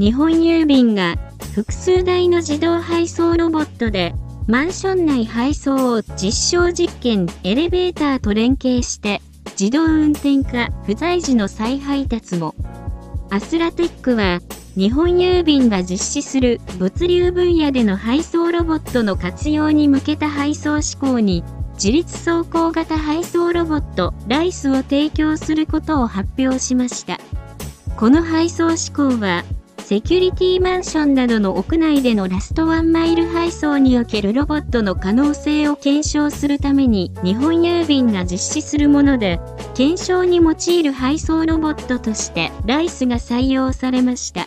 日本郵便が複数台の自動配送ロボットでマンション内配送を実証実験エレベーターと連携して自動運転化不在時の再配達もアスラテックは日本郵便が実施する物流分野での配送ロボットの活用に向けた配送志向に自立走行型配送ロボットライスを提供することを発表しました。この配送志向はセキュリティマンションなどの屋内でのラストワンマイル配送におけるロボットの可能性を検証するために日本郵便が実施するもので、検証に用いる配送ロボットとしてライスが採用されました。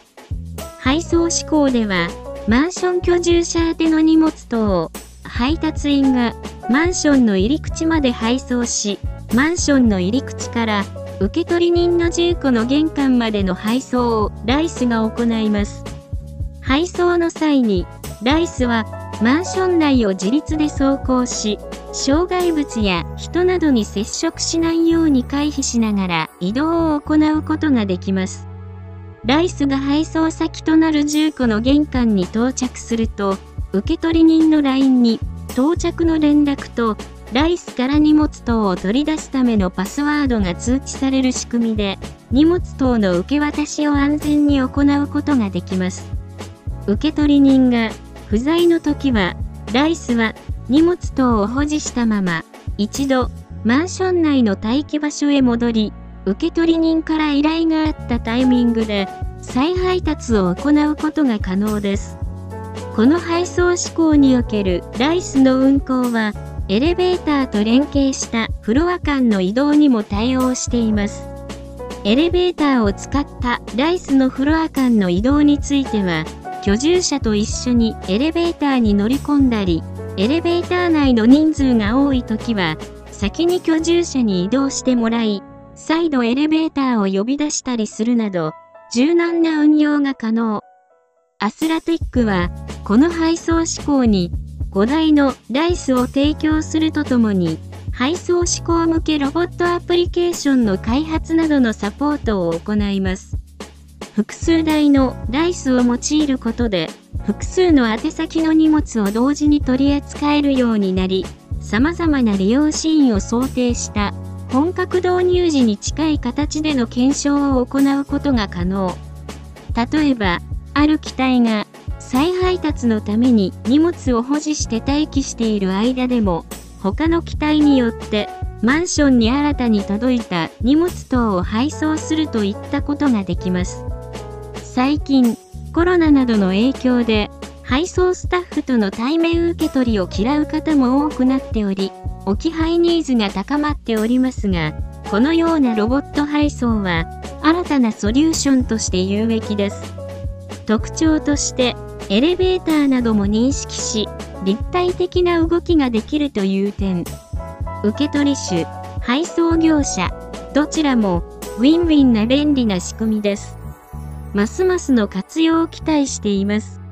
配送志向では、マンション居住者宛ての荷物等を配達員がマンションの入り口まで配送し、マンションの入り口から受取人の住戸の玄関までの配送をライスが行います。配送の際に、ライスはマンション内を自立で走行し、障害物や人などに接触しないように回避しながら移動を行うことができます。ライスが配送先となる住戸の玄関に到着すると、受取人の LINE に到着の連絡とライスから荷物等を取り出すためのパスワードが通知される仕組みで、荷物等の受け渡しを安全に行うことができます。受取人が不在の時は、ライスは荷物等を保持したまま、一度、マンション内の待機場所へ戻り、受取人から依頼があったタイミングで、再配達を行うことが可能です。この配送志向におけるライスの運行は、エレベーターと連携したフロア間の移動にも対応しています。エレベーターを使ったライスのフロア間の移動については、居住者と一緒にエレベーターに乗り込んだり、エレベーター内の人数が多い時は、先に居住者に移動してもらい、再度エレベーターを呼び出したりするなど、柔軟な運用が可能。アスラテックは、この配送志向に5台のライスを提供するとともに、配送志向向けロボットアプリケーションの開発などのサポートを行います。複数台のライスを用いることで、複数の宛先の荷物を同時に取り扱えるようになり、様々な利用シーンを想定した本格導入時に近い形での検証を行うことが可能。例えば、ある機体が再配達のために荷物を保持して待機している間でも、他の機体によってマンションに新たに届いた荷物等を配送するといったことができます。最近、コロナなどの影響で、配送スタッフとの対面受け取りを嫌う方も多くなっており、置き配ニーズが高まっておりますが、このようなロボット配送は、新たなソリューションとして有益です。特徴として、エレベーターなども認識し、立体的な動きができるという点。受取手、配送業者、どちらもウィンウィンな便利な仕組みです。ますますの活用を期待しています。